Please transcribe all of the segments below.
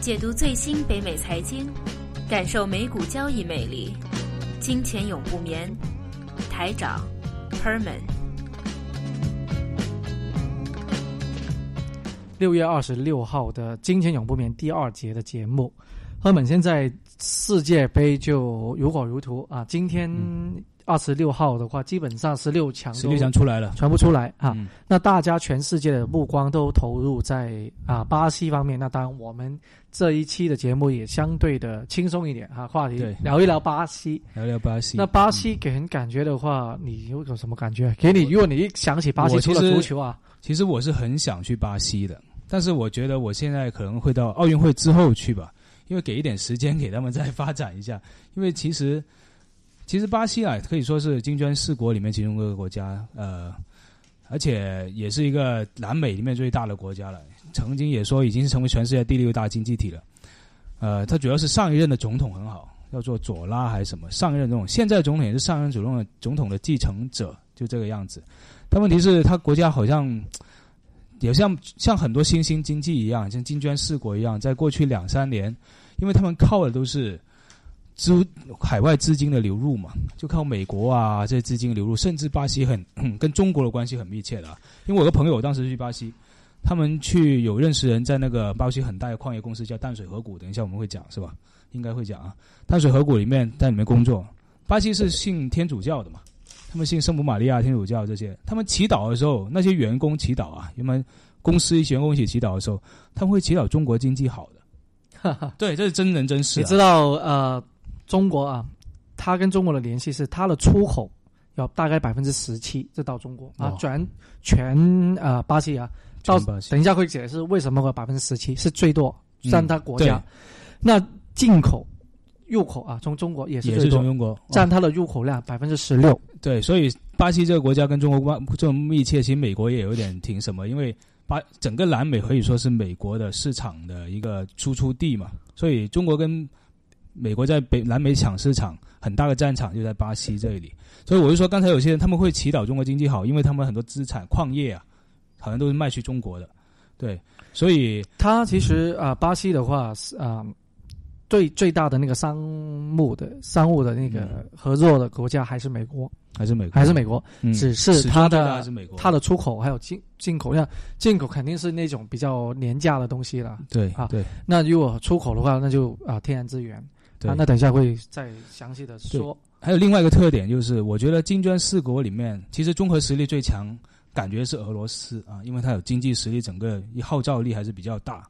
解读最新北美财经，感受美股交易魅力。金钱永不眠，台长 Herman。六月二十六号的《金钱永不眠》第二节的节目，Herman 现在世界杯就如火如荼啊！今天二十六号的话，基本上十六强十六强出来了，全部出来啊！嗯那大家全世界的目光都投入在啊巴西方面。那当然，我们这一期的节目也相对的轻松一点哈、话题对聊一聊巴西。聊聊巴西。那巴西给人感觉的话，你有有什么感觉？给你，如果你一想起巴西，除了足球啊，其实我是很想去巴西的，但是我觉得我现在可能会到奥运会之后去吧，因为给一点时间给他们再发展一下。因为其实其实巴西啊，可以说是金砖四国里面其中一个国家，呃，而且也是一个南美里面最大的国家了。曾经也说已经是成为全世界第六大经济体了。呃，它主要是上一任的总统很好，叫做佐拉还是什么？上一任总统，现在总统也是上任总统的总统的继承者，就这个样子。但问题是，他国家好像也像像很多新兴经济一样，像金砖四国一样，在过去两三年，因为他们靠的都是资海外资金的流入嘛，就靠美国啊这些资金流入，甚至巴西很 跟中国的关系很密切的、啊。因为我有个朋友当时去巴西，他们去有认识人在那个巴西很大的矿业公司叫淡水河谷，等一下我们会讲是吧？应该会讲啊。淡水河谷里面在里面工作，巴西是信天主教的嘛，他们信圣母玛利亚天主教这些，他们祈祷的时候，那些员工祈祷啊，原本公司一些员工一起祈祷的时候，他们会祈祷中国经济好的。哈哈。对，这是真人真事、啊。你知道呃，中国啊，它跟中国的联系是它的出口要大概百分之十七，这到中国。啊转，全全呃巴西啊，到等一下会解释为什么会百分之十七是最多嗯占它国家。那进口、入口啊，从中国也是从中国占它的入口量百分之十六。对，所以巴西这个国家跟中国关这么密切，其实美国也有点挺什么，因为巴整个南美可以说是美国的市场的一个输出地嘛，所以中国跟美国在北南美抢市场，很大的战场就在巴西这里。所以我就说，刚才有些人他们会祈祷中国经济好，因为他们很多资产矿业啊，好像都是卖去中国的，对，所以它其实啊、呃巴西的话是啊、最最大的那个商务的商务的那个嗯。合作的国家还是美国，还是美国，还是美国，嗯。只是它的它的出口还有进进口像，进口肯定是那种比较廉价的东西了。对啊对。对那如果出口的话，那就啊、天然资源。对啊，那等一下会再详细的说。还有另外一个特点就是，我觉得金砖四国里面，其实综合实力最强，感觉是俄罗斯啊，因为它有经济实力，整个一号召力还是比较大。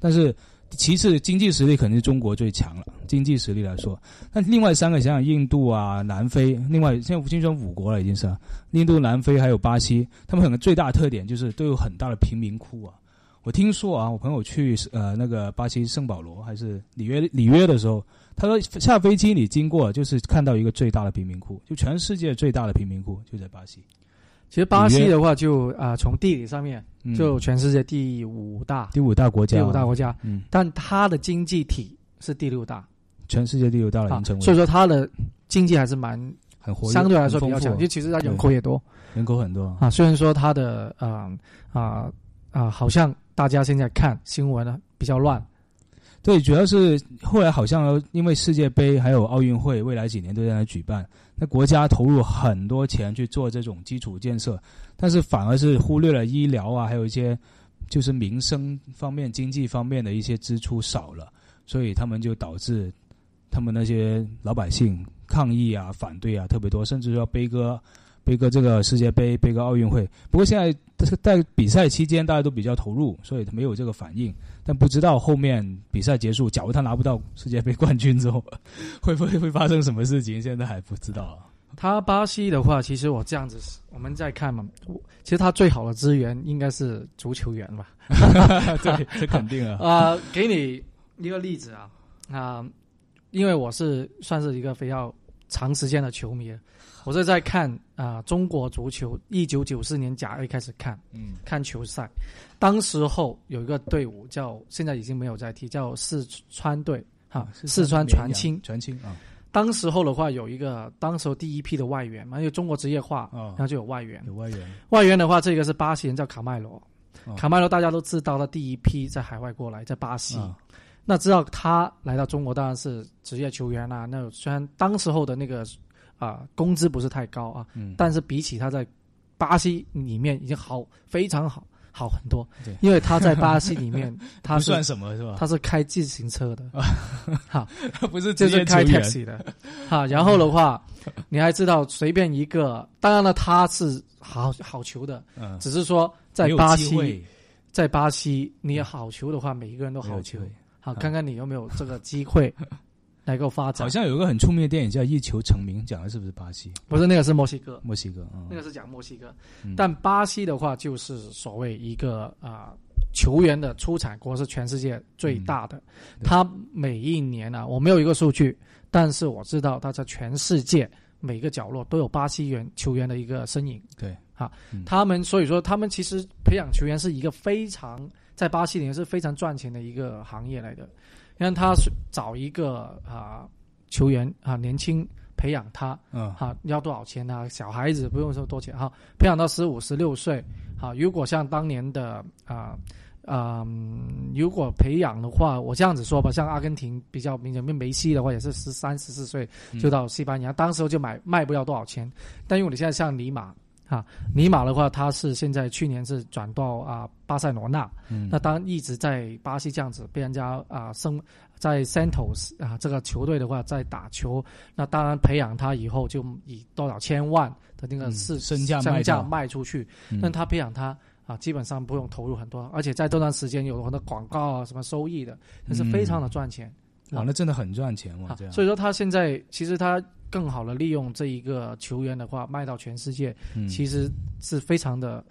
但是其次，经济实力肯定是中国最强了，经济实力来说。那另外三个，想想印度啊、南非，另外现在金砖五国了已经是啊，印度、南非还有巴西，他们可能最大特点就是都有很大的贫民窟啊。我听说啊，我朋友去呃那个巴西圣保罗还是里约里约的时候，他说下飞机你经过就是看到一个最大的贫民窟，就全世界最大的贫民窟就在巴西。其实巴西的话就，啊从地理上面嗯。就全世界第五大，第五大国家，第五大国家，嗯，但它的经济体是第六大。全世界第六大了，已啊经成，为所以说它的经济还是蛮很活跃，相对来说比较强，很丰富。因为其实它人口也多。人口很多。啊。虽然说它的啊啊啊，好像大家现在看新闻呢比较乱，对，主要是后来好像因为世界杯还有奥运会，未来几年都在那举办，那国家投入很多钱去做这种基础建设，但是反而是忽略了医疗啊，还有一些就是民生方面、经济方面的一些支出少了，所以他们就导致他们那些老百姓抗议啊、反对啊特别多，甚至要悲歌。悲歌这个世界杯，背个奥运会。不过现在在比赛期间，大家都比较投入，所以他没有这个反应。但不知道后面比赛结束，假如他拿不到世界杯冠军之后，会不会会发生什么事情？现在还不知道啊。它巴西的话，其实我这样子，我们再看嘛，我其实他最好的资源应该是足球员吧。对，这肯定啊。啊、给你一个例子啊啊、因为我是算是一个比较长时间的球迷，我是在看啊、中国足球，一九九四年甲 A 开始看嗯看球赛，当时候有一个队伍叫现在已经没有在踢，叫四川队哈，四川传青。传青啊，当时候的话有一个当时候第一批的外援嘛，因为中国职业化，哦然后就有外援。有外援。外援的话，这个是巴西人叫卡麦罗，哦卡麦罗大家都知道，他第一批在海外过来，在巴西。啊那知道他来到中国当然是职业球员啦、那虽然当时候的那个啊、工资不是太高啊，嗯，但是比起他在巴西里面已经好非常好好很多。对，因为他在巴西里面 他算什么是吧？他是开自行车的，好，他不是就是开，taxi 的，哈，然后的话，你还知道随便一个，当然了，他是好好球的，嗯，只是说在巴西，在巴西你好球的话，每一个人都好球好，嗯。看看你有没有这个机会 来够发展。好。像有一个很出名的电影叫《一球成名》，讲的是不是巴西、不是那个是墨西哥，墨西哥？嗯。那个是讲墨西哥，嗯。但巴西的话就是所谓一个啊、球员的出产国是全世界最大的，对他每一年啊，我没有一个数据，但是我知道他在全世界每个角落都有巴西员球员的一个身影。对，嗯。他们所以说他们其实培养球员是一个非常在巴西里面是非常赚钱的一个行业来的，因为他是找一个啊、球员啊年轻培养他，嗯，哈，要多少钱呢、小孩子不用说多钱哈，培养到十五、十六岁，哈，如果像当年的啊啊、嗯如果培养的话，我这样子说吧，像阿根廷比较明显，梅西的话也是十三、十四岁嗯就到西班牙，当时候就买卖不了多少钱，但因为你现在像尼马。哈，尼马的话，他是现在去年是转到啊巴塞罗那，嗯。那当然一直在巴西这样子被人家啊升在 Santos 啊这个球队的话在打球，那当然培养他以后就以多少千万的那个嗯市、身价身价卖出去，嗯。那他培养他啊基本上不用投入很多，而且在这段时间有很多广告啊什么收益的，那是非常的赚钱。啊，那真的很赚钱哇！这，样，所以说他现在其实他更好的利用这一个球员的话卖到全世界，嗯。其实是非常的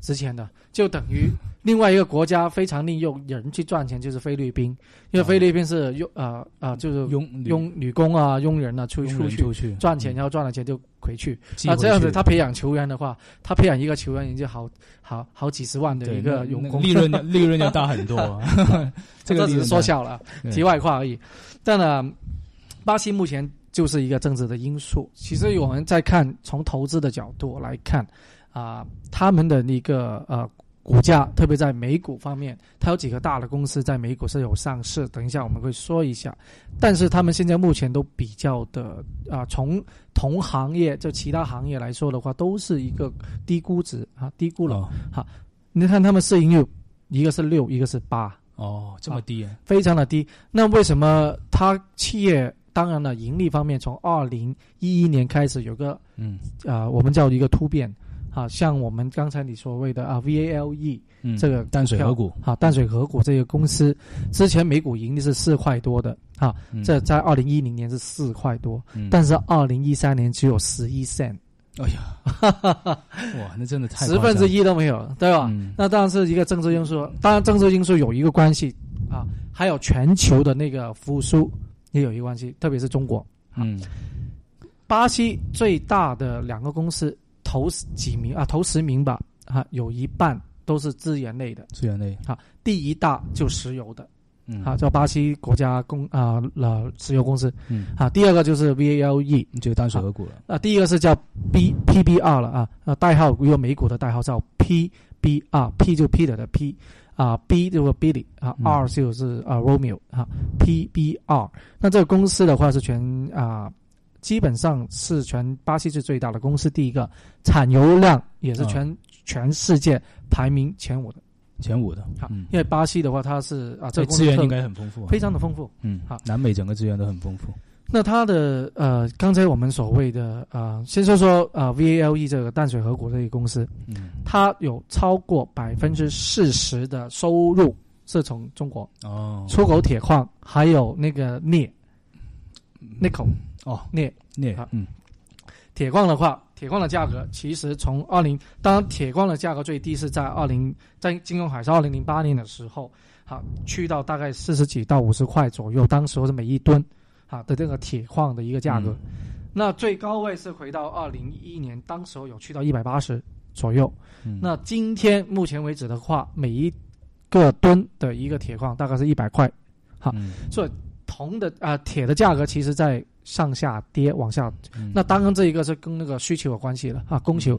值钱的，就等于另外一个国家非常利用人去赚钱，就是菲律宾，因为菲律宾是佣啊啊就是佣佣女工啊、佣人啊出出去出去。赚钱，然后赚了钱就回去。寄。回啊，这样子他培养球员的话，他培养一个球员已经好好好几十万的一个那那佣工，利润利润要大很多。啊。这个只是说笑了，对。题外话而已。但呢，巴西目前就是一个政治的因素。其实我们在看从投资的角度来看，啊、他们的那个呃股价，特别在美股方面，它有几个大的公司在美股是有上市，等一下我们会说一下。但是他们现在目前都比较的啊、从同行业就其他行业来说的话，都是一个低估值啊，低估了。哦你看他们市盈率，一个是六，一个是八。哦，这么低啊？非常的低。那为什么它企业当然了盈利方面，从二零一一年开始有个嗯。呃我们叫一个突变啊，像我们刚才你所谓的啊 VALE 嗯，这个淡水河谷，啊淡水河谷这个公司，之前每股盈利是四块多的啊，嗯。这在二零一零年是四块多，嗯。但是二零一三年只有十一 cent，哎呀，哇，那真的太十分之一都没有，对吧？嗯。那当然是一个政治因素，当然政治因素有一个关系啊，还有全球的那个复苏也有一个关系，特别是中国。嗯。巴西最大的两个公司头几名啊，头十名吧啊，有一半都是资源类的，资源类。啊，第一大就石油的。嗯。啊，叫巴西国家公啊了石油公司。嗯，啊，第二个就是 VALE 就淡水河谷了，啊，第一个是叫 B PBR 了啊，啊代号有美股的代号叫 PBR，P 就 Peter 的 P 啊，B 就是 Billy 啊嗯，R 就是啊 Romeo 啊，PBR。那这个公司的话是全啊，基本上是全巴西是最大的公司，第一个产油量也是全、全世界排名前五的。前五的，好，嗯因为巴西的话它是啊，这资源应该很丰富啊，非常的丰富。嗯好，南美整个资源都很丰富，那它的呃，刚才我们所谓的呃，先说说呃 VALE 这个淡水河谷这个公司，嗯。它有超过百分之四十的收入是从中国哦，出口铁矿，还有那个镍 nickel 哦，镍。镍啊。嗯。铁矿的话，铁矿的价格其实从二零，当然铁矿的价格最低是在二零，在金融海啸二零零八年的时候，好去到大概四十几到五十块左右，当时候是每一吨啊的这个铁矿的一个价格。嗯那最高位是回到二零一一年，当时候有去到一百八十左右。嗯那今天目前为止的话，每一个吨的一个铁矿大概是一百块。好嗯铜的啊、铁的价格其实在上下跌，往下。嗯那当然这一个是跟那个需求有关系了啊，供求。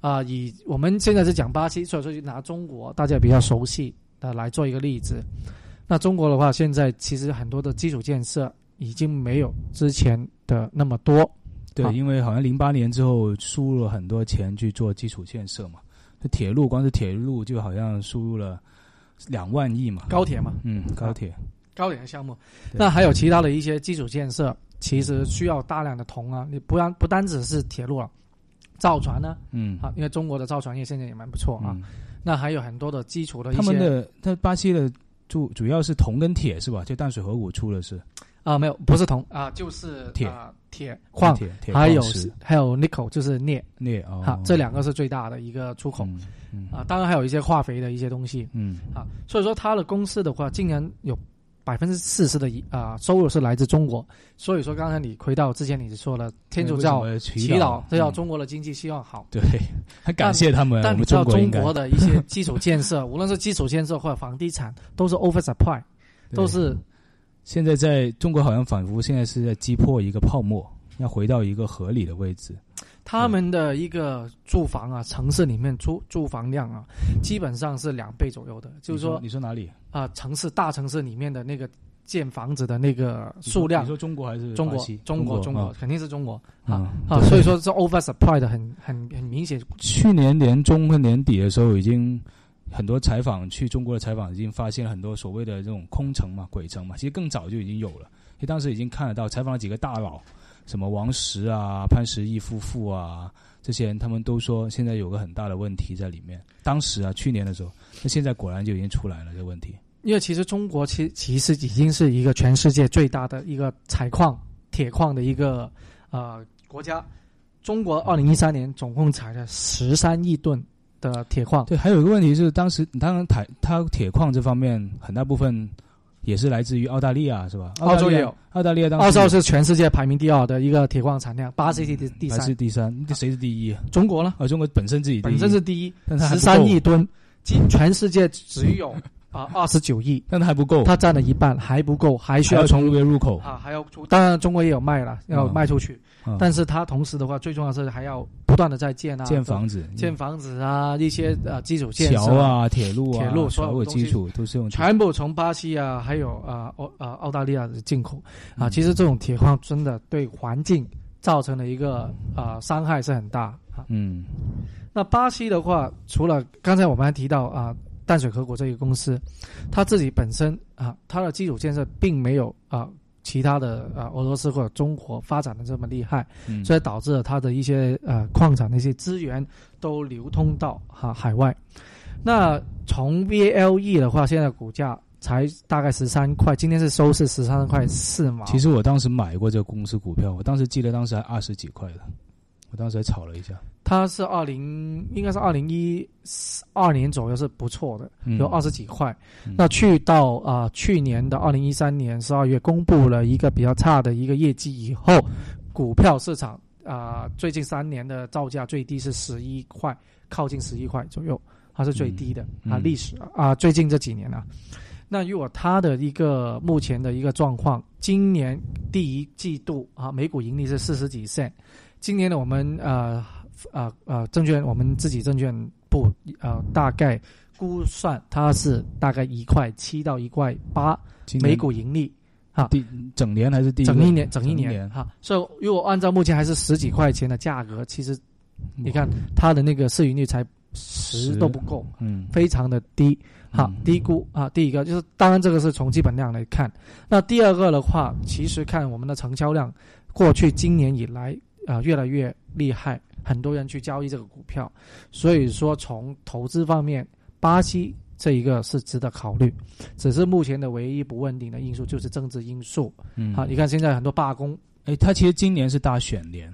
啊、以我们现在是讲巴西，所以说就拿中国大家比较熟悉的来做一个例子。那中国的话，现在其实很多的基础建设已经没有之前的那么多。对，好因为好像零八年之后输入了很多钱去做基础建设嘛，那铁路光是铁路就好像输入了两万亿嘛，高铁嘛，嗯，高铁，高铁的项目，那还有其他的一些基础建设，其实需要大量的铜啊。你不然不单只是铁路了，造船呢嗯，啊，因为中国的造船业现在也蛮不错啊。嗯，那还有很多的基础的一些他们的他巴西的主主要是铜跟铁是吧？就淡水河谷出的是啊，没有不是铜啊，就是铁啊铁矿，铁铁还有还有 nickel 就是镍镍哦，这两个是最大的一个出口嗯嗯啊。当然还有一些化肥的一些东西嗯啊。所以说它的公司的话，竟然有百分之四十的一啊收入是来自中国。所以说刚才你回到之前你说了天主教祈祈祷，这要嗯中国的经济希望好。对，很感谢他们，但你知道中国的一些基础建设，无论是基础建设或者房地产，都是 oversupply，对都是现在在中国好像仿佛现在是在击破一个泡沫，要回到一个合理的位置。他们的一个住房啊，城市里面住住房量啊，基本上是两倍左右的。就是说你说哪里？啊、城市大城市里面的那个建房子的那个数量你，说中国还是中国中国中国啊肯定是中国啊啊啊，所以说是 oversupply 的很很很明显。去年年中和年底的时候，已经很多采访去中国的采访已经发现了很多所谓的这种空城嘛、鬼城嘛，其实更早就已经有了。因为当时已经看得到，采访了几个大佬，什么王石啊、潘石屹夫妇啊，这些人他们都说现在有个很大的问题在里面。当时啊，去年的时候，那现在果然就已经出来了这个问题。因为其实中国其其实已经是一个全世界最大的一个采矿铁矿的一个呃国家。中国二零一三年总共采了十三亿吨的铁矿，对，还有一个问题是，当时当然台它铁矿这方面很大部分也是来自于澳大利亚，是吧？大利亚澳洲也有，澳大利亚当时澳洲是全世界排名第二的一个铁矿产量，巴西第第三。是三，第三，谁是第一啊？中国呢啊，中国本身自己第一。本身是第一，十三亿吨，今全世界只有啊二十九亿，但它还不够，它占了一半，还不够，还需要从要从路边入口。啊还要出，当然中国也有卖了，要嗯卖出去，嗯但是它同时的话，最重要的是还要不断的在建啊，建房子、建房子啊，一些呃基础建设。桥，啊、铁路啊、铁路所有基础都是用全部从巴西啊，还有啊澳啊澳大利亚的进口。啊，嗯。其实这种铁矿真的对环境造成了一个啊伤害是很大啊。嗯。那巴西的话，除了刚才我们还提到啊淡水河谷这个公司，它自己本身啊它的基础建设并没有啊其他的啊俄罗斯或者中国发展的这么厉害，嗯，所以导致了它的一些呃矿产的一些资源都流通到哈、海外。那从 VLE 的话，现在股价才大概十三块，今天是收是十三块四毛。其实我当时买过这个公司股票，我当时记得当时还二十几块的，我当时还炒了一下，它是二零应该是二零一二年左右是不错的，嗯有二十几块。嗯那去到啊、去年的二零一三年十二月公布了一个比较差的一个业绩以后，股票市场啊、最近三年的造价最低是十一块，靠近十一块左右，它是最低的、啊，历史啊、最近这几年啊。那如果它的一个目前的一个状况，今年第一季度啊，每股盈利是四十几 cent，今年呢，我们呃呃呃证券我们自己证券部呃大概估算它是大概一块七到一块八每股盈利，哈，第整年还是第一整一年整一年哈。所以如果按照目前还是十几块钱的价格，其实你看它的那个市盈率才十都不够，嗯非常的低。好，低估啊，第一个就是，当然这个是从基本量来看。那第二个的话，其实看我们的成交量，过去今年以来啊、越来越厉害，很多人去交易这个股票，所以说从投资方面，巴西这一个是值得考虑，只是目前的唯一不稳定的因素就是政治因素。嗯好，你看现在很多罢工，哎，他其实今年是大选年，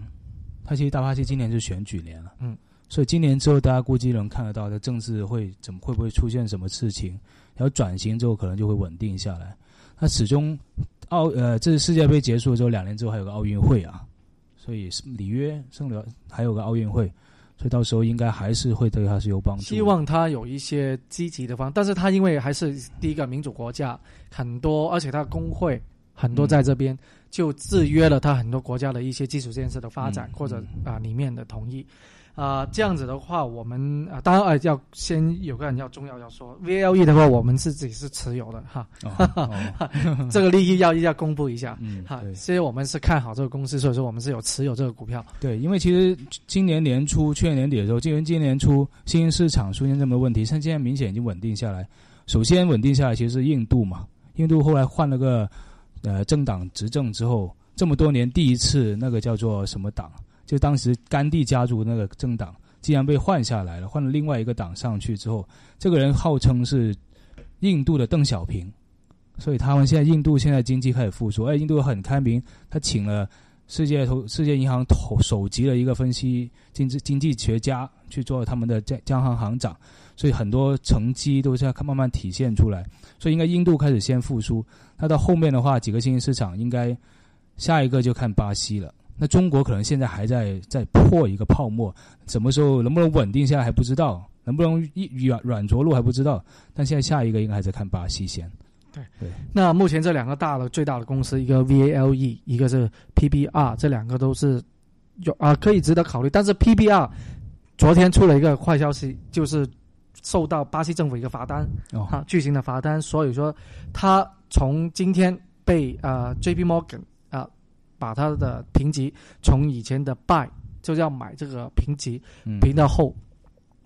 他其实大巴西今年是选举年了，嗯，所以今年之后大家估计能看得到的政治会怎么会不会出现什么事情，然后转型之后可能就会稳定下来。那始终奥呃，这次世界杯结束之后两年之后还有个奥运会啊，所以里约圣流还有个奥运会，所以到时候应该还是会对他是有帮助。希望他有一些积极的方，但是他因为还是第一个民主国家，很多而且他工会很多在这边，就制约了他很多国家的一些基础建设的发展、嗯或者啊、里面的同意啊、这样子的话，我们啊、当然呃要先有个人要重要要说，VLE 的话，我们是自己是持有的哈，哦 哦这个利益要要公布一下。嗯，哈，所以我们是看好这个公司，所以说我们是有持有这个股票。对，因为其实今年年初、去年年底的时候，今年今年年初新兴市场出现这么多问题，像现在明显已经稳定下来。首先稳定下来其实是印度嘛，印度后来换了个呃政党执政之后，这么多年第一次那个叫做什么党，就当时甘地家族那个政党，竟然被换下来了，换了另外一个党上去之后，这个人号称是印度的邓小平，所以他们现在印度现在经济开始复苏，而印度很开明，他请了。世界投世界银行头首级的一个分析经济经济学家去做他们的央央行行长，所以很多成绩都是要慢慢体现出来。所以应该印度开始先复苏，那到后面的话，几个新兴市场应该下一个就看巴西了。那中国可能现在还在在破一个泡沫，什么时候能不能稳定下来还不知道，能不能一软软着陆还不知道。但现在下一个应该还在看巴西先。对那目前这两个大的最大的公司，一个 VALE，一个是 PBR，这两个都是有啊可以值得考虑。但是 PBR 昨天出了一个坏消息，就是受到巴西政府一个罚单哦，啊巨型的罚单，所以说他从今天被呃 JP Morgan 啊、把它的评级从以前的 buy 就要买这个评级嗯评到后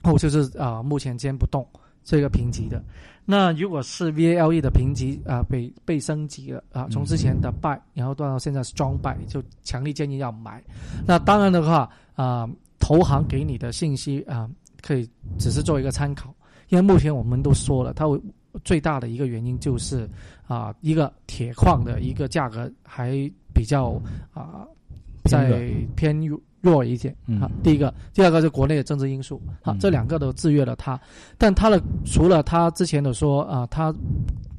后就是啊、目前先不动这个评级的。那如果是 VALE 的评级啊、被被升级了啊，从之前的 buy 然后到现在 strong buy，就强烈建议要买。那当然的话啊、投行给你的信息啊、可以只是做一个参考，因为目前我们都说了，它会最大的一个原因就是啊、一个铁矿的一个价格还比较啊、在偏弱弱一点嗯啊。第一个，第二个是国内的政治因素啊嗯，这两个都制约了他。但他的除了他之前的说啊，他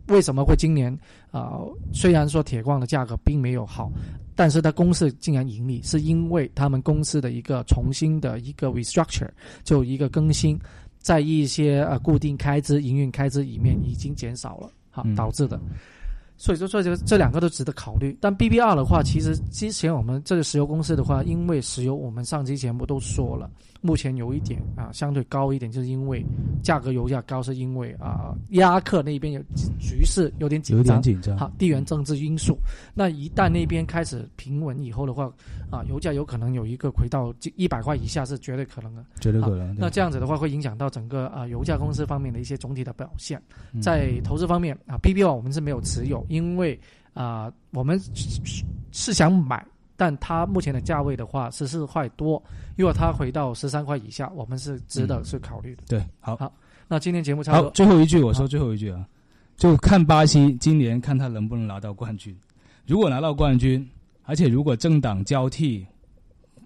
为什么会今年啊？虽然说铁矿的价格并没有好，但是它公司竟然盈利，是因为他们公司的一个重新的一个 restructure，就一个更新，在一些呃固定开支、营运开支里面已经减少了，哈嗯，导致的。所以说，这这这两个都值得考虑。但 BBR 的话，其实之前我们这个石油公司的话，因为石油，我们上期节目都说了，目前有一点啊相对高一点，就是因为价格油价高，是因为啊伊拉克那边有局势有点紧有张点，紧张。好，地缘政治因素。那一旦那边开始平稳以后的话，啊，油价有可能有一个回到一百块以下是绝对可能的。绝对可能。那这样子的话，会影响到整个啊油价公司方面的一些总体的表现。嗯在投资方面啊，BBR 我们是没有持有，因为啊我们是是想买，但它目前的价位的话十四块多，如果它回到十三块以下，我们是值得嗯去考虑的。对，好，好那今天节目差不好，多，最后一句我说最后一句啊，就看巴西今年看他能不能拿到冠军。如果拿到冠军，而且如果政党交替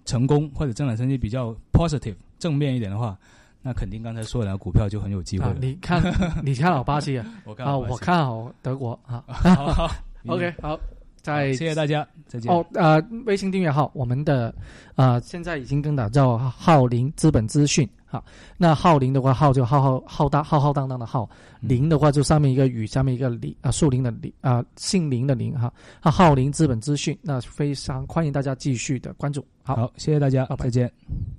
成功，或者政党成绩比较 positive 正面一点的话，那肯定刚才说的那个股票就很有机会啊了。，你看你看好巴西啊？啊，我看好巴西我看好德国啊。好好 OK，好，在谢谢大家，再见。哦，呃，微信订阅号，我们的呃现在已经更改叫浩林资本资讯哈。那浩林的话，浩就浩浩浩大浩浩荡荡的浩，嗯林的话就上面一个雨，下面一个林啊，树林的林啊，姓林的林哈。啊，浩林资本资讯，那非常欢迎大家继续的关注。好，好，谢谢大家拜，拜再见。